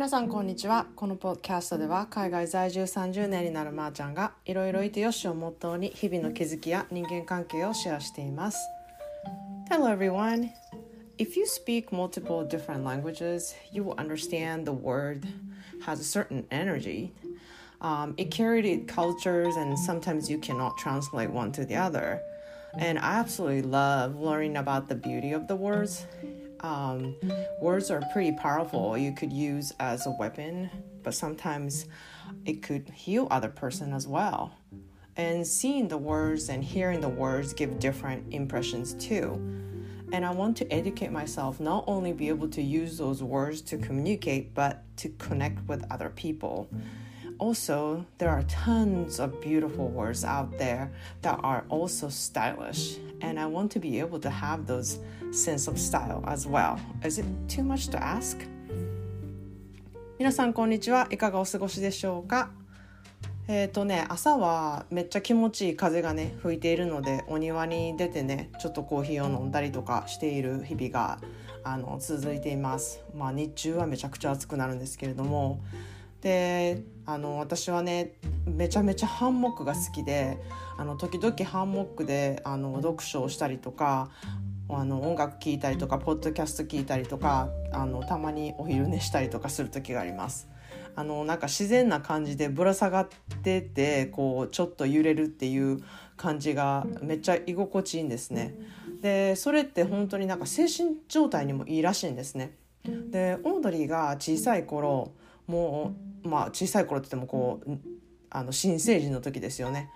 皆さんこんにちはこのポッドキャストでは海外在住30年になるまーちゃんがいろいろいてよしをモットーに日々の気づきや人間関係をシェアしています Hello everyone If you speak multiple different languages you will understand the word has a certain energy um, it carried cultures and sometimes you cannot translate one to the other and I absolutely love learning about the beauty of the words um, words are pretty powerful. You could use as a weapon but sometimes it could heal other person as well. And seeing the words and hearing the words give different impressions too. And i want to educate myself not only be able to use those words to communicate but to connect with other people also there are tons of beautiful words out there that are also stylish and i want to be able to have those sense of style as well is it too much to ask 皆さんこんにちはいかがお過ごしでしょうかえっ、ー、とね朝はめっちゃ気持ちいい風がね吹いているのでお庭に出てねちょっとコーヒーを飲んだりとかしている日々があの続いていますまあ日中はめちゃくちゃ暑くなるんですけれどもであの私はねめちゃめちゃハンモックが好きであの時々ハンモックであの読書をしたりとかあの音楽聴いたりとかポッドキャスト聞いたりとかあのたまにお昼寝したりとかする時があります。あのなんか自然な感じでぶら下がっててこうちょっと揺れるっていう感じがめっちゃ居心地いいんですね。でそれって本当になんか精神状態にもいいらしいんですね。でオードリーが小さい頃もうまあ小さい頃って言ってもこうあの新成人の時ですよね。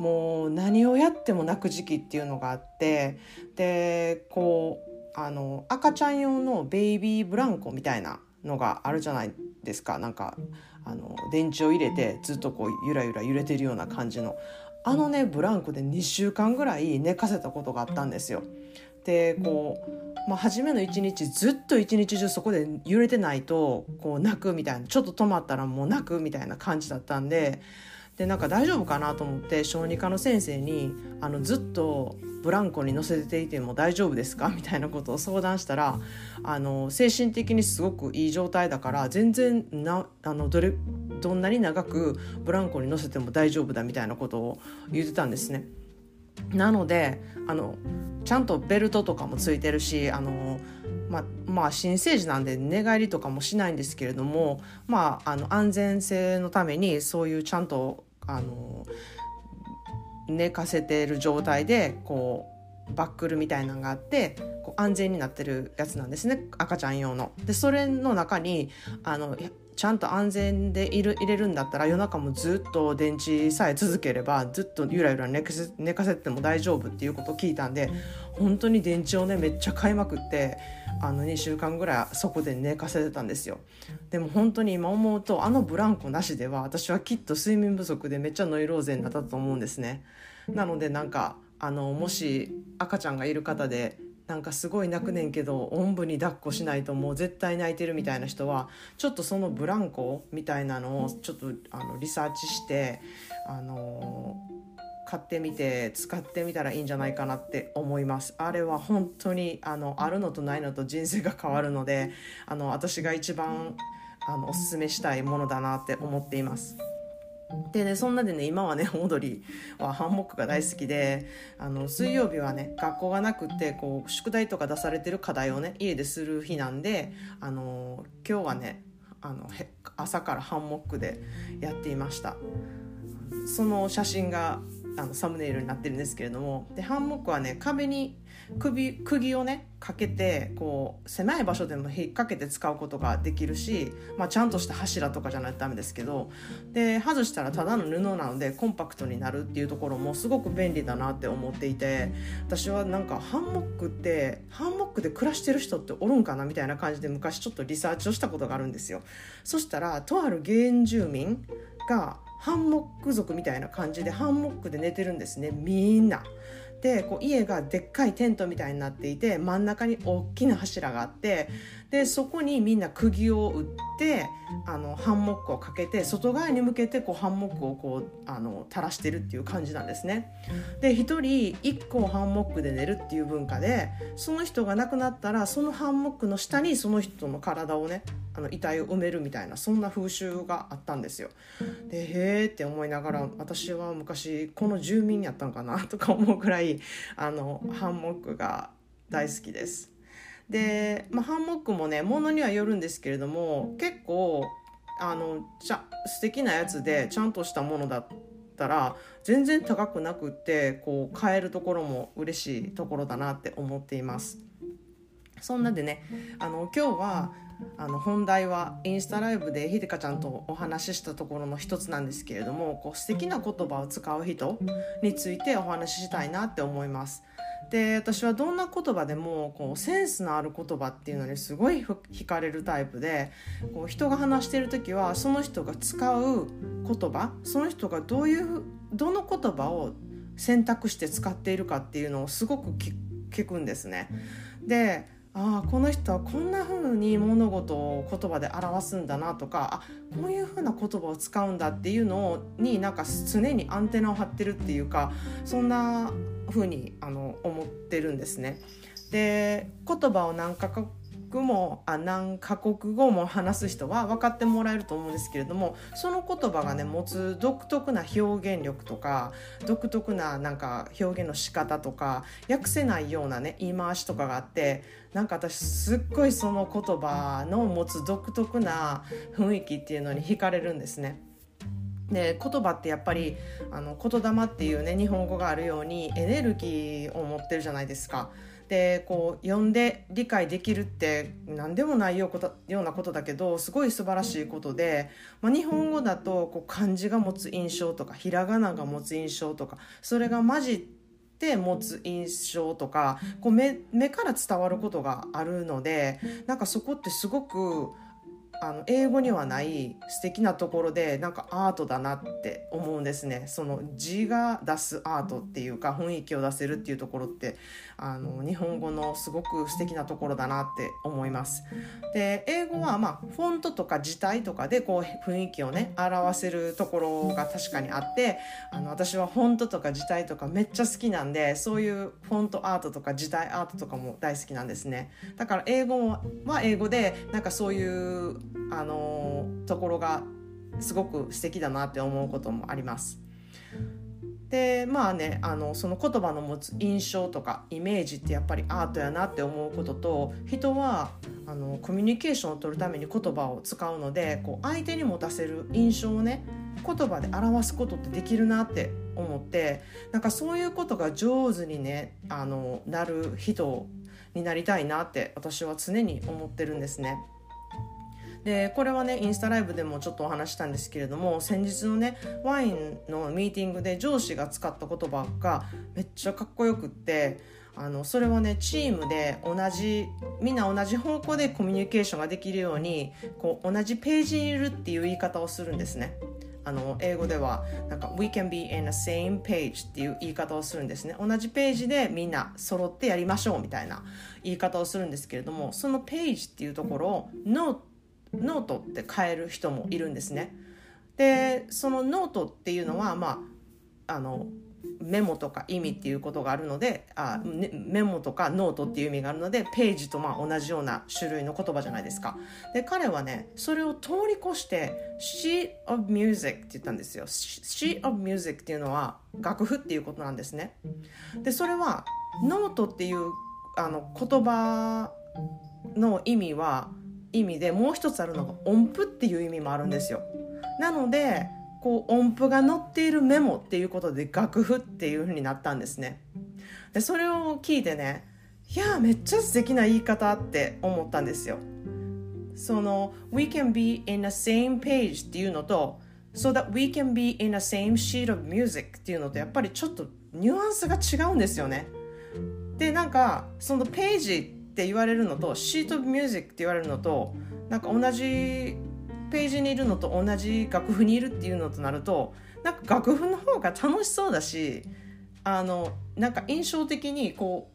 もう何をやっても泣く時期っていうのがあってでこうあの赤ちゃん用のベイビーブランコみたいなのがあるじゃないですか。なんかあの電池を入れてずっとこうゆらゆら揺れてるような感じの。あのねブランコで2週間ぐらい寝かせたことがあったんですよ。でこう、まあ、初めの一日ずっと一日中そこで揺れてないとこう泣くみたいなちょっと止まったらもう泣くみたいな感じだったんででなんか大丈夫かなと思って小児科の先生にあのずっとブランコに乗せていても大丈夫ですか？みたいなことを相談したらあの精神的にすごくいい状態だから全然なあのどれどんなに長くブランコに乗せても大丈夫だみたいなことを言ってたんですね。なのであのちゃんとベルトとかもついてるしあのま、まあ新生児なんで寝返りとかもしないんですけれども、まあ、あの安全性のためにそういうちゃんとあの寝かせてる状態でこうバックルみたいなのがあってこう安全になってるやつなんですね赤ちゃん用の。でそれの中にあのちゃんと安全でいる入れるんだったら夜中もずっと電池さえ続ければずっとゆらゆら寝かせ寝かせても大丈夫っていうことを聞いたんで本当に電池をねめっちゃ買いまくってあの2週間ぐらいそこで寝かせてたんですよ。でも本当に今思うとあのブランコなしでは私はきっと睡眠不足でめっちゃノイローゼになったと思うんですね。なのでなんかあのもし赤ちゃんがいる方でなんかすごい泣くねんけどおんぶに抱っこしないともう絶対泣いてるみたいな人はちょっとそのブランコみたいなのをちょっとあのリサーチしてあの買ってみて使ってみたらいいんじゃないかなって思います。あれは本当にあのあるのとないのと人生が変わるのであの私が一番あのおすすめしたいものだなって思っています。でねそんなでね今はねオードリーはハンモックが大好きであの水曜日はね学校がなくてこう宿題とか出されてる課題をね家でする日なんであの今日はねあの朝からハンモックでやっていました。その写真があのサムネイルになってるんですけれどもでハンモックはね壁に首釘をねかけてこう狭い場所でも引っ掛けて使うことができるし、まあ、ちゃんとした柱とかじゃないとダメですけどで外したらただの布なのでコンパクトになるっていうところもすごく便利だなって思っていて私はなんかハンモックってハンモックで暮らしてる人っておるんかなみたいな感じで昔ちょっとリサーチをしたことがあるんですよ。そしたらとある原住民がハンモック族みたいな感じでハンモックで寝てるんですねみんな。でこう家がでっかいテントみたいになっていて真ん中に大きな柱があってでそこにみんな釘を打ってあのハンモックをかけて外側に向けてこうハンモックをこうあの垂らしてるっていう感じなんですね。で1人1個ハンモックで寝るっていう文化でその人が亡くなったらそのハンモックの下にその人の体をねあの遺体を埋めるみたいなそんな風習があったんですよ。でへえって思いながら私は昔この住民にやったんかなとか思うくらいあのハンモックが大好きです。で、まあ、ハンモックもねものにはよるんですけれども結構あのちゃ素敵なやつでちゃんとしたものだったら全然高くなくってこう買えるところも嬉しいところだなって思っています。そんなでねあの今日はあの本題はインスタライブでひでかちゃんとお話ししたところの一つなんですけれどもこう素敵な言葉を使う人についてお話ししたいなって思います。で私はどんな言葉でもこうセンスのある言葉っていうのにすごい惹かれるタイプでこう人が話してる時はその人が使う言葉その人がどういうどの言葉を選択して使っているかっていうのをすごく聞くんですね。でああこの人はこんな風に物事を言葉で表すんだなとかあこういう風な言葉を使うんだっていうのになんか常にアンテナを張ってるっていうかそんな風にあの思ってるんですね。で言葉を何かもあ何カ国語も話す人は分かってもらえると思うんですけれどもその言葉がね持つ独特な表現力とか独特ななんか表現の仕方とか訳せないようなね言い回しとかがあってなんか私すっごいその言葉の持つ独特な雰囲気っていうのに惹かれるんですね。で言葉ってやっぱりあの言霊っていうね日本語があるようにエネルギーを持ってるじゃないですか。でこう読んで理解できるって何でもないようなことだけどすごい素晴らしいことで、まあ、日本語だとこう漢字が持つ印象とかひらがなが持つ印象とかそれが混じって持つ印象とかこう目目から伝わることがあるのでなんかそこってすごくあの英語にはない素敵なところでなんかアートだなって思うんですね。その字が出すアートっていうか雰囲気を出せるっていうところってあの日本語のすごく素敵なところだなって思いますで英語はまあフォントとか字体とかでこう雰囲気をね表せるところが確かにあってあの私はフォントとか字体とかめっちゃ好きなんでそういうフォントアートとか字体アートとかも大好きなんですねだから英語は英語でなんかそういうあのところがすごく素敵だなって思うこともあります。でまあねあのその言葉の持つ印象とかイメージってやっぱりアートやなって思うことと人はあのコミュニケーションを取るために言葉を使うのでこう相手に持たせる印象をね言葉で表すことってできるなって思ってなんかそういうことが上手にねあのなる人になりたいなって私は常に思ってるんですね。でこれはねインスタライブでもちょっとお話したんですけれども先日のねワインのミーティングで上司が使った言葉がめっちゃかっこよくってあのそれはねチームで同じみんな同じ方向でコミュニケーションができるようにこう同じページにいるっていう言い方をするんですね。あの英語ではなんか We can be in the same page っていう言い方をするんですね同じページでみんな揃ってやりましょうみたいな言い方をするんですけれどもそのページっていうところを Note ノートって変える人もいるんですね。でそのノートっていうのはまああのメモとか意味っていうことがあるのであ、ね、メモとかノートっていう意味があるのでページとまあ同じような種類の言葉じゃないですか。で彼はねそれを通り越して sheet of music って言ったんですよ。sheet of music っていうのは楽譜っていうことなんですね。でそれはノートっていうあの言葉の意味は意味でもう一つあるのが音符っていう意味もあるんですよ。なのでこう音符が載っているメモっていうことで楽譜っていう風になったんですね。でそれを聞いてねいやめっちゃ素敵な言い方って思ったんですよ。その「We can be in the same page」っていうのと「So that we can be in the same sheet of music」っていうのとやっぱりちょっとニュアンスが違うんですよね。でなんかそのページって言われるのとシート・ミュージックって言われるのとなんか同じページにいるのと同じ楽譜にいるっていうのとなるとなんか楽譜の方が楽しそうだしあのなんか印象的にこ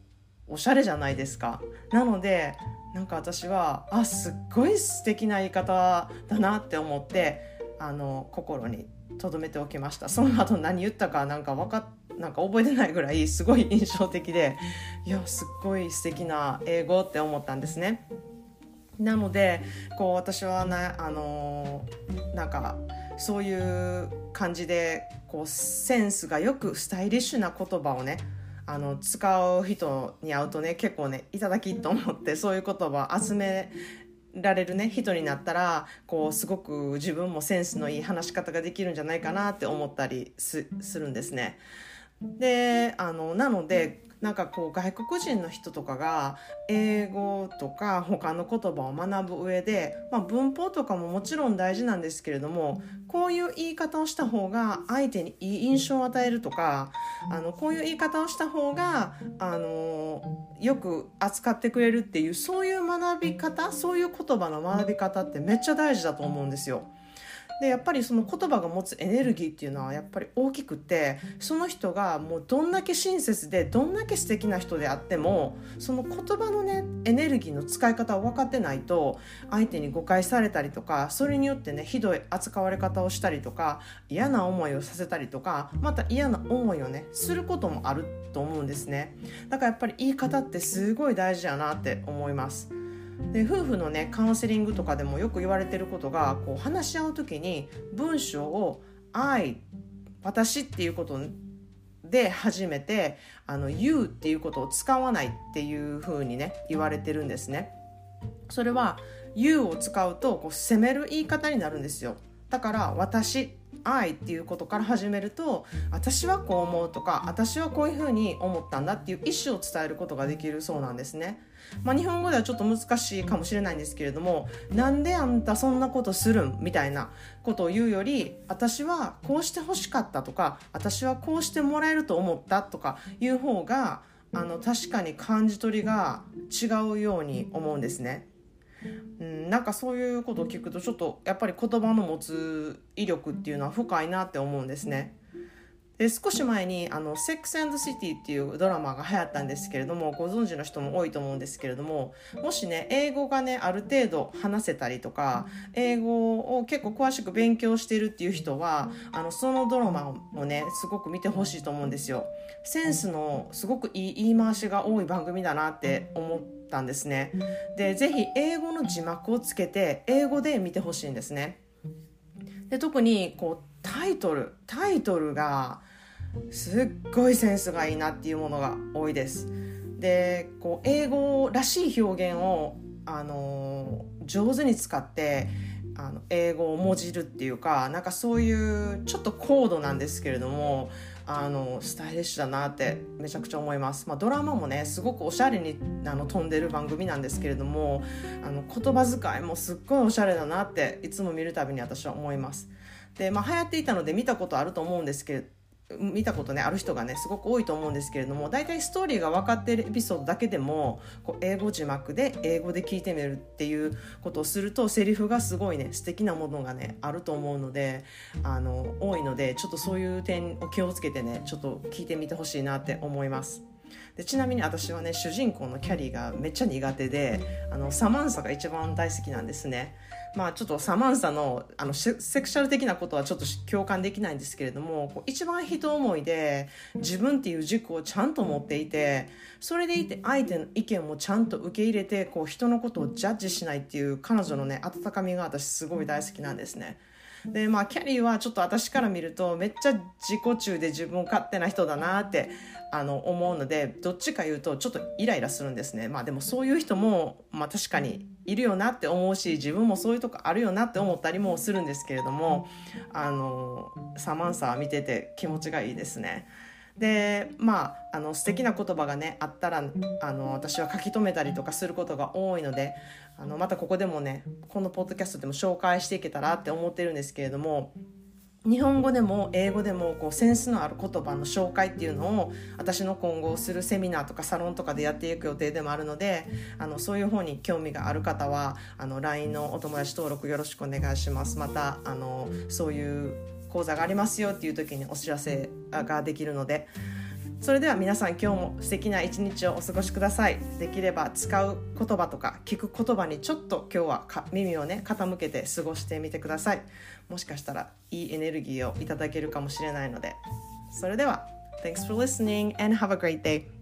うおしゃれじゃないですか。なのでなんか私はあすっごい素敵な言い方だなって思ってあの心に留めておきましたその後何言ったかなんか分かなんか覚えてないぐらいすごい印象的でいやすっごい素敵な英語って思ったんですね。なのでこう私はねあのなんかそういう感じでこうセンスがよくスタイリッシュな言葉をねあの使う人に会うとね結構ねいただきと思ってそういう言葉集められるね人になったらこうすごく自分もセンスのいい話し方ができるんじゃないかなって思ったりするんですね。であのなのでなんかこう外国人の人とかが英語とか他の言葉を学ぶ上で、まあ、文法とかももちろん大事なんですけれどもこういう言い方をした方が相手にいい印象を与えるとかあのこういう言い方をした方があのよく扱ってくれるっていうそういう学び方そういう言葉の学び方ってめっちゃ大事だと思うんですよ。でやっぱりその言葉が持つエネルギーっていうのはやっぱり大きくてその人がもうどんだけ親切でどんだけ素敵な人であってもその言葉のねエネルギーの使い方を分かってないと相手に誤解されたりとかそれによってねひどい扱われ方をしたりとか嫌な思いをさせたりとかまた嫌な思いをねすることもあると思うんですねだからやっぱり言い方ってすごい大事やなって思います。で夫婦のねカウンセリングとかでもよく言われてることがこう話し合う時に文章を「愛」「私」っていうことで初めて「あの You」っていうことを使わないっていうふうにね言われてるんですね。それは「You」を使うとこう責める言い方になるんですよ。だから「私」愛っていうことから始めると私はこう思うとか私はこういうふうに思ったんだっていう意思を伝えることができるそうなんですね。まあ、日本語ではちょっと難しいかもしれないんですけれどもなんであんたそんなことするんみたいなことを言うより私はこうしてほしかったとか私はこうしてもらえると思ったとかいう方があの確かに感じ取りが違うように思うんですね。うん、なんかそういうことを聞くとちょっとやっぱり言葉の持つ威力っていうのは深いなって思うんですね。で少し前にあの「セックスアンドシティ」っていうドラマが流行ったんですけれどもご存知の人も多いと思うんですけれどももしね英語がねある程度話せたりとか英語を結構詳しく勉強してるっていう人はあのそのドラマをねすごく見てほしいと思うんですよ。センスのすごくいい言い回しが多い番組だなって思ったんですね。でぜひ英語の字幕をつけて英語で見てほしいんですね。で特にこうタイトルタイトルがすっごいセンスがいいなっていうものが多いです。でこう英語らしい表現を、あの上手に使ってあの英語をもじるっていうかなんかそういうちょっと高度なんですけれどもあのスタイリッシュだなってめちゃくちゃ思います、まあ、ドラマもねすごくおしゃれにあの飛んでる番組なんですけれどもあの言葉遣いもすっごいおしゃれだなっていつも見るたびに私は思います。で、まあ、流行っていたので見たことあると思うんですけれど見たことねある人がねすごく多いと思うんですけれども大体ストーリーが分かってるエピソードだけでもこう英語字幕で英語で聞いてみるっていうことをするとセリフがすごいね素敵なものがねあると思うのであの多いのでちょっとそういう点を気をつけてねちょっと聞いてみてほしいなって思います。でちなみに私はね主人公のキャリーがめっちゃ苦手であのサマンサが一番大好きなんですね。まあちょっとサマンサのあのセクシャル的なことはちょっと共感できないんですけれどもこう一番人思いで自分っていう軸をちゃんと持っていてそれでいて相手の意見もちゃんと受け入れてこう人のことをジャッジしないっていう彼女のね温かみが私すごい大好きなんですね。でまあキャリーはちょっと私から見るとめっちゃ自己中で自分勝手な人だなってあの思うのでどっちか言うとちょっとイライラするんですねまあでもそういう人も、まあ、確かにいるよなって思うし自分もそういうとこあるよなって思ったりもするんですけれどもあのサマンサ見てて気持ちがいいですね。でまああの素敵な言葉がねあったらあの私は書き留めたりとかすることが多いのであのまたここでもねこのポッドキャストでも紹介していけたらって思ってるんですけれども日本語でも英語でもこうセンスのある言葉の紹介っていうのを私の今後するセミナーとかサロンとかでやっていく予定でもあるのであのそういう方に興味がある方はあの LINE のお友達登録よろしくお願いします。またあのそういう講座がありますよっていう時にお知らせができるので。それでは皆さん今日も素敵な一日をお過ごしください。できれば使う言葉とか聞く言葉にちょっと今日は耳をね傾けて過ごしてみてください。もしかしたらいいエネルギーをいただけるかもしれないので。それでは Thanks for listening and have a great day.